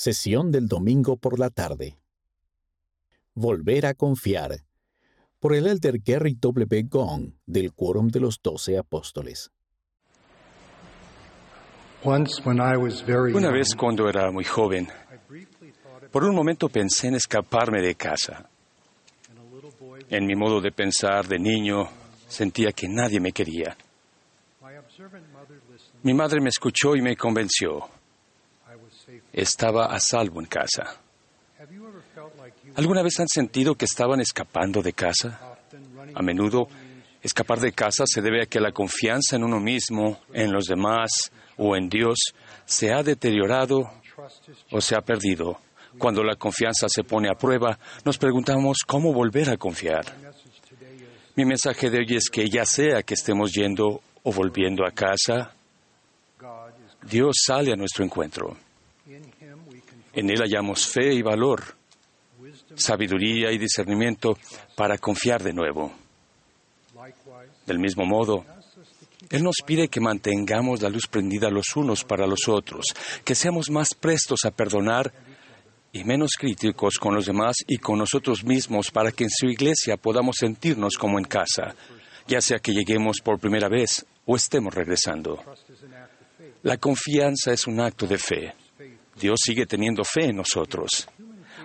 Sesión del domingo por la tarde. Volver a confiar. Por el elder Gary W. Gong del Quórum de los Doce Apóstoles. Una vez cuando era muy joven, por un momento pensé en escaparme de casa. En mi modo de pensar de niño, sentía que nadie me quería. Mi madre me escuchó y me convenció. Estaba a salvo en casa. ¿Alguna vez han sentido que estaban escapando de casa? A menudo, escapar de casa se debe a que la confianza en uno mismo, en los demás o en Dios se ha deteriorado o se ha perdido. Cuando la confianza se pone a prueba, nos preguntamos cómo volver a confiar. Mi mensaje de hoy es que ya sea que estemos yendo o volviendo a casa, Dios sale a nuestro encuentro. En Él hallamos fe y valor, sabiduría y discernimiento para confiar de nuevo. Del mismo modo, Él nos pide que mantengamos la luz prendida los unos para los otros, que seamos más prestos a perdonar y menos críticos con los demás y con nosotros mismos para que en su iglesia podamos sentirnos como en casa, ya sea que lleguemos por primera vez o estemos regresando. La confianza es un acto de fe. Dios sigue teniendo fe en nosotros.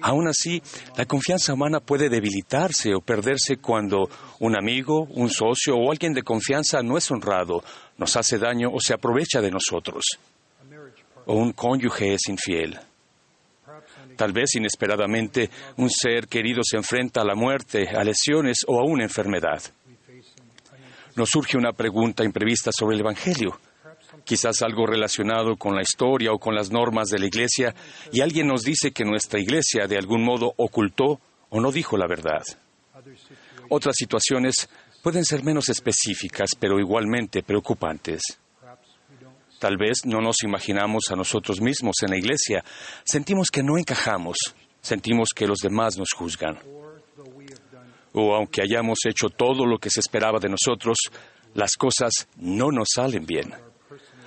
Aún así, la confianza humana puede debilitarse o perderse cuando un amigo, un socio o alguien de confianza no es honrado, nos hace daño o se aprovecha de nosotros. O un cónyuge es infiel. Tal vez inesperadamente un ser querido se enfrenta a la muerte, a lesiones o a una enfermedad. Nos surge una pregunta imprevista sobre el Evangelio quizás algo relacionado con la historia o con las normas de la Iglesia, y alguien nos dice que nuestra Iglesia de algún modo ocultó o no dijo la verdad. Otras situaciones pueden ser menos específicas, pero igualmente preocupantes. Tal vez no nos imaginamos a nosotros mismos en la Iglesia, sentimos que no encajamos, sentimos que los demás nos juzgan. O aunque hayamos hecho todo lo que se esperaba de nosotros, las cosas no nos salen bien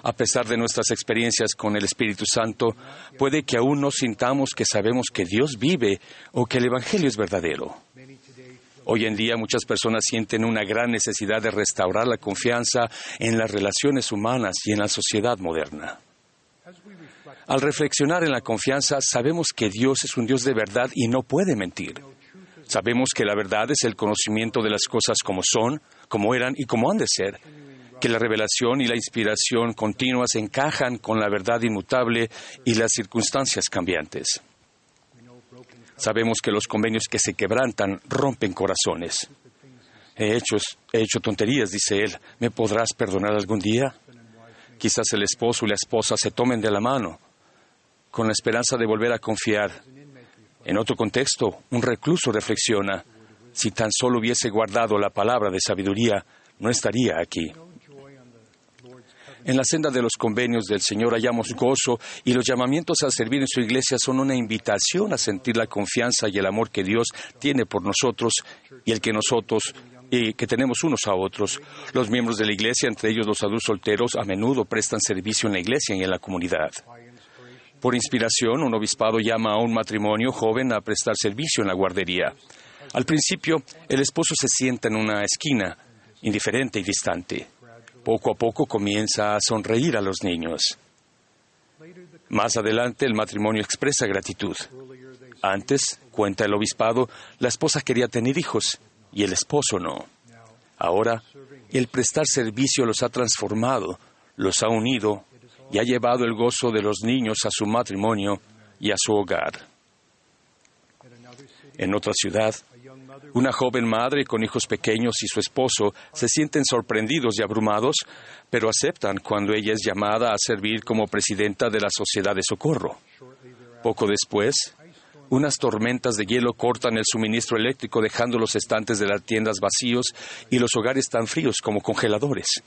a pesar de nuestras experiencias con el Espíritu Santo, puede que aún no sintamos que sabemos que Dios vive o que el Evangelio es verdadero. Hoy en día muchas personas sienten una gran necesidad de restaurar la confianza en las relaciones humanas y en la sociedad moderna. Al reflexionar en la confianza, sabemos que Dios es un Dios de verdad y no puede mentir. Sabemos que la verdad es el conocimiento de las cosas como son, como eran y como han de ser, que la revelación y la inspiración continuas encajan con la verdad inmutable y las circunstancias cambiantes. Sabemos que los convenios que se quebrantan rompen corazones. He hecho, he hecho tonterías, dice él. ¿Me podrás perdonar algún día? Quizás el esposo y la esposa se tomen de la mano con la esperanza de volver a confiar. En otro contexto, un recluso reflexiona, si tan solo hubiese guardado la palabra de sabiduría, no estaría aquí. En la senda de los convenios del Señor hallamos gozo y los llamamientos a servir en su iglesia son una invitación a sentir la confianza y el amor que Dios tiene por nosotros y el que nosotros y que tenemos unos a otros. Los miembros de la iglesia, entre ellos los adultos solteros, a menudo prestan servicio en la iglesia y en la comunidad. Por inspiración, un obispado llama a un matrimonio joven a prestar servicio en la guardería. Al principio, el esposo se sienta en una esquina, indiferente y distante. Poco a poco comienza a sonreír a los niños. Más adelante el matrimonio expresa gratitud. Antes, cuenta el obispado, la esposa quería tener hijos y el esposo no. Ahora, el prestar servicio los ha transformado, los ha unido y ha llevado el gozo de los niños a su matrimonio y a su hogar. En otra ciudad, una joven madre con hijos pequeños y su esposo se sienten sorprendidos y abrumados, pero aceptan cuando ella es llamada a servir como presidenta de la Sociedad de Socorro. Poco después, unas tormentas de hielo cortan el suministro eléctrico dejando los estantes de las tiendas vacíos y los hogares tan fríos como congeladores.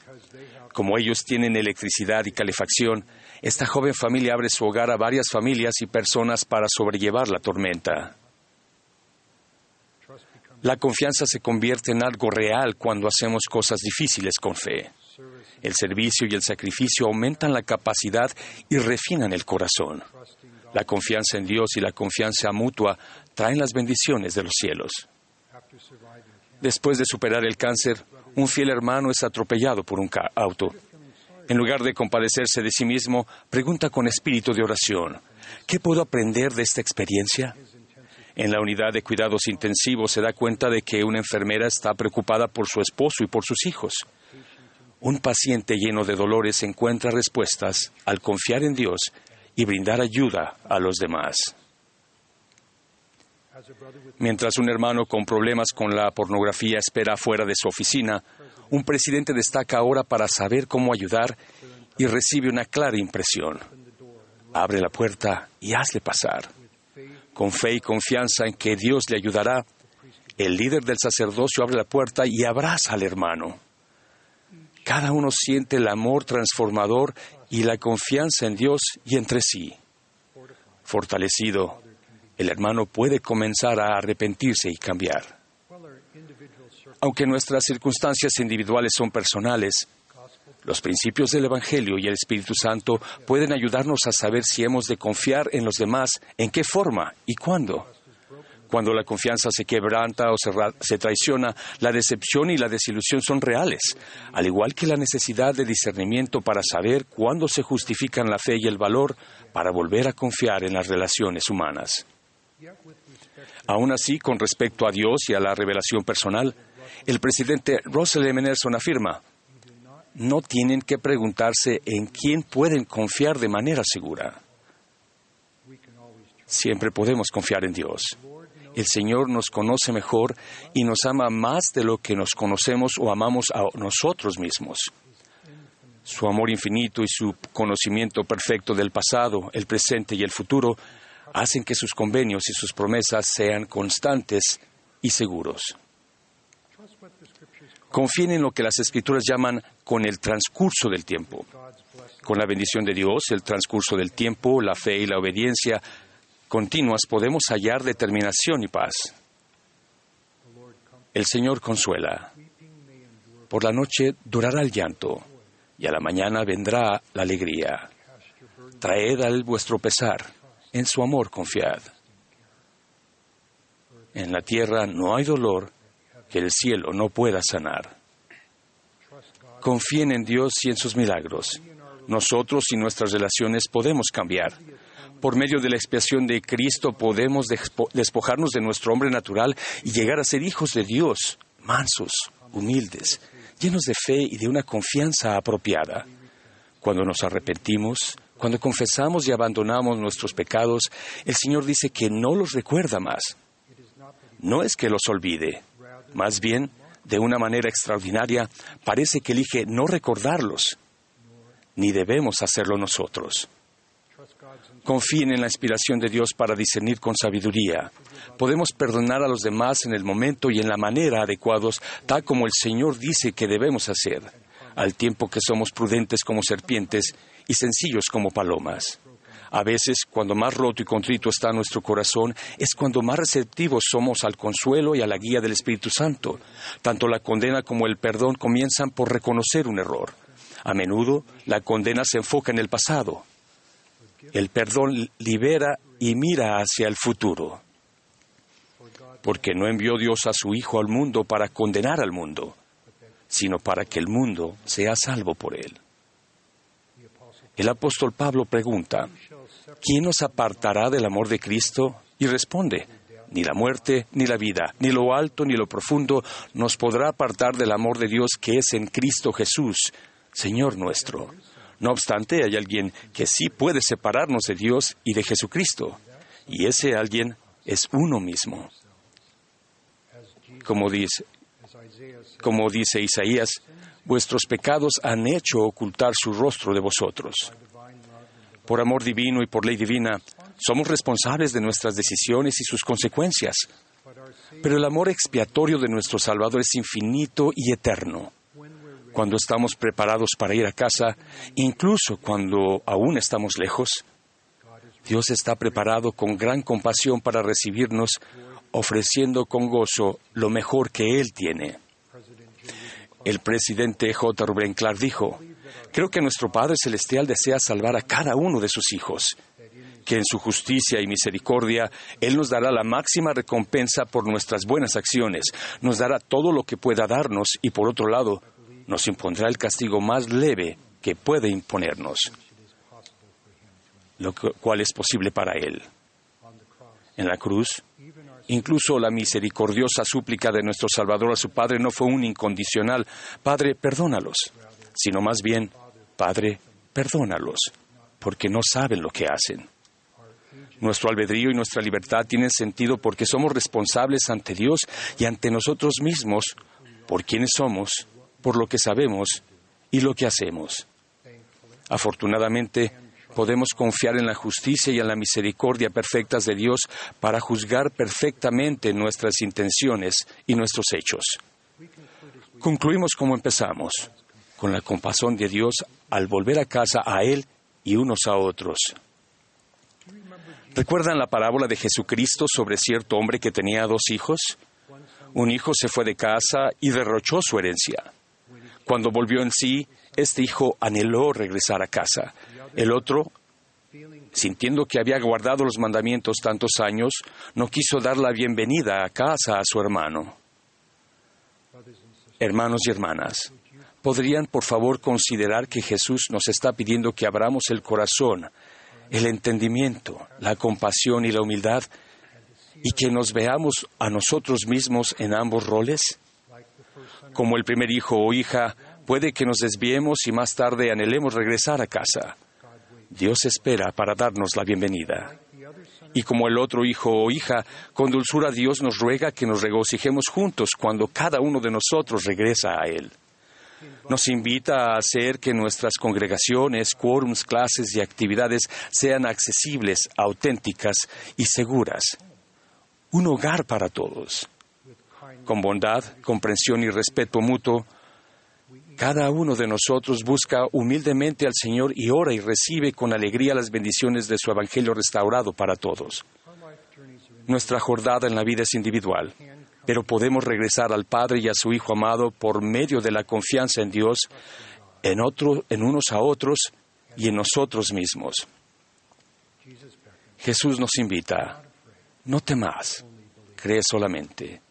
Como ellos tienen electricidad y calefacción, esta joven familia abre su hogar a varias familias y personas para sobrellevar la tormenta. La confianza se convierte en algo real cuando hacemos cosas difíciles con fe. El servicio y el sacrificio aumentan la capacidad y refinan el corazón. La confianza en Dios y la confianza mutua traen las bendiciones de los cielos. Después de superar el cáncer, un fiel hermano es atropellado por un auto. En lugar de compadecerse de sí mismo, pregunta con espíritu de oración, ¿qué puedo aprender de esta experiencia? En la unidad de cuidados intensivos se da cuenta de que una enfermera está preocupada por su esposo y por sus hijos. Un paciente lleno de dolores encuentra respuestas al confiar en Dios y brindar ayuda a los demás. Mientras un hermano con problemas con la pornografía espera fuera de su oficina, un presidente destaca ahora para saber cómo ayudar y recibe una clara impresión. Abre la puerta y hazle pasar. Con fe y confianza en que Dios le ayudará, el líder del sacerdocio abre la puerta y abraza al hermano. Cada uno siente el amor transformador y la confianza en Dios y entre sí. Fortalecido, el hermano puede comenzar a arrepentirse y cambiar. Aunque nuestras circunstancias individuales son personales, los principios del Evangelio y el Espíritu Santo pueden ayudarnos a saber si hemos de confiar en los demás, en qué forma y cuándo. Cuando la confianza se quebranta o se, traiciona, la decepción y la desilusión son reales, al igual que la necesidad de discernimiento para saber cuándo se justifican la fe y el valor para volver a confiar en las relaciones humanas. Aún así, con respecto a Dios y a la revelación personal, el presidente Russell M. Nelson afirma, no tienen que preguntarse en quién pueden confiar de manera segura. Siempre podemos confiar en Dios. El Señor nos conoce mejor y nos ama más de lo que nos conocemos o amamos a nosotros mismos. Su amor infinito y su conocimiento perfecto del pasado, el presente y el futuro hacen que sus convenios y sus promesas sean constantes y seguros. Confíen en lo que las escrituras llaman con el transcurso del tiempo. Con la bendición de Dios, el transcurso del tiempo, la fe y la obediencia continuas podemos hallar determinación y paz. El Señor consuela. Por la noche durará el llanto y a la mañana vendrá la alegría. Traed al vuestro pesar, en su amor confiad. En la tierra no hay dolor que el cielo no pueda sanar. Confíen en Dios y en sus milagros. Nosotros y nuestras relaciones podemos cambiar. Por medio de la expiación de Cristo podemos despojarnos de nuestro hombre natural y llegar a ser hijos de Dios, mansos, humildes, llenos de fe y de una confianza apropiada. Cuando nos arrepentimos, cuando confesamos y abandonamos nuestros pecados, el Señor dice que no los recuerda más. No es que los olvide, más bien, de una manera extraordinaria, parece que elige no recordarlos, ni debemos hacerlo nosotros. Confíen en la inspiración de Dios para discernir con sabiduría. Podemos perdonar a los demás en el momento y en la manera adecuados, tal como el Señor dice que debemos hacer, al tiempo que somos prudentes como serpientes y sencillos como palomas. A veces, cuando más roto y contrito está nuestro corazón, es cuando más receptivos somos al consuelo y a la guía del Espíritu Santo. Tanto la condena como el perdón comienzan por reconocer un error. A menudo, la condena se enfoca en el pasado. El perdón libera y mira hacia el futuro. Porque no envió Dios a su Hijo al mundo para condenar al mundo, sino para que el mundo sea salvo por él. El apóstol Pablo pregunta, ¿quién nos apartará del amor de Cristo? Y responde, ni la muerte, ni la vida, ni lo alto, ni lo profundo nos podrá apartar del amor de Dios que es en Cristo Jesús, Señor nuestro. No obstante, hay alguien que sí puede separarnos de Dios y de Jesucristo, y ese alguien es uno mismo. Como dice, como dice Isaías, vuestros pecados han hecho ocultar su rostro de vosotros por amor divino y por ley divina, somos responsables de nuestras decisiones y sus consecuencias. Pero el amor expiatorio de nuestro Salvador es infinito y eterno. Cuando estamos preparados para ir a casa, incluso cuando aún estamos lejos, Dios está preparado con gran compasión para recibirnos, ofreciendo con gozo lo mejor que Él tiene. El presidente J. Rubén Clark dijo, creo que nuestro Padre Celestial desea salvar a cada uno de sus hijos, que en su justicia y misericordia Él nos dará la máxima recompensa por nuestras buenas acciones, nos dará todo lo que pueda darnos y por otro lado, nos impondrá el castigo más leve que puede imponernos, lo cual es posible para Él. En la cruz, Incluso la misericordiosa súplica de nuestro Salvador a su Padre no fue un incondicional, Padre, perdónalos, sino más bien, Padre, perdónalos, porque no saben lo que hacen. Nuestro albedrío y nuestra libertad tienen sentido porque somos responsables ante Dios y ante nosotros mismos por quienes somos, por lo que sabemos y lo que hacemos. Afortunadamente, podemos confiar en la justicia y en la misericordia perfectas de Dios para juzgar perfectamente nuestras intenciones y nuestros hechos. Concluimos como empezamos, con la compasión de Dios al volver a casa a Él y unos a otros. ¿Recuerdan la parábola de Jesucristo sobre cierto hombre que tenía dos hijos? Un hijo se fue de casa y derrochó su herencia. Cuando volvió en sí, este hijo anheló regresar a casa, el otro, sintiendo que había guardado los mandamientos tantos años, no quiso dar la bienvenida a casa a su hermano. Hermanos y hermanas, ¿podrían por favor considerar que Jesús nos está pidiendo que abramos el corazón, el entendimiento, la compasión y la humildad y que nos veamos a nosotros mismos en ambos roles? Como el primer hijo o hija, puede que nos desviemos y más tarde anhelemos regresar a casa. Dios espera para darnos la bienvenida. Y como el otro hijo o hija, con dulzura Dios nos ruega que nos regocijemos juntos cuando cada uno de nosotros regresa a Él. Nos invita a hacer que nuestras congregaciones, quórums, clases y actividades sean accesibles, auténticas y seguras. Un hogar para todos. Con bondad, comprensión y respeto mutuo, cada uno de nosotros busca humildemente al Señor y ora y recibe con alegría las bendiciones de su Evangelio restaurado para todos. Nuestra jornada en la vida es individual, pero podemos regresar al Padre y a su Hijo amado por medio de la confianza en Dios, en, otro, en unos a otros y en nosotros mismos. Jesús nos invita, no temas, cree solamente.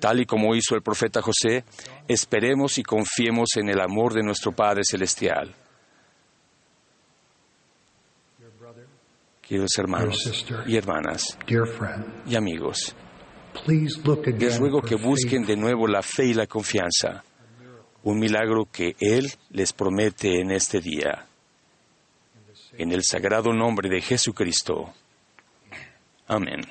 Tal y como hizo el profeta José, esperemos y confiemos en el amor de nuestro Padre Celestial. Queridos hermanos y hermanas y amigos, les ruego que busquen de nuevo la fe y la confianza, un milagro que Él les promete en este día. En el sagrado nombre de Jesucristo. Amén.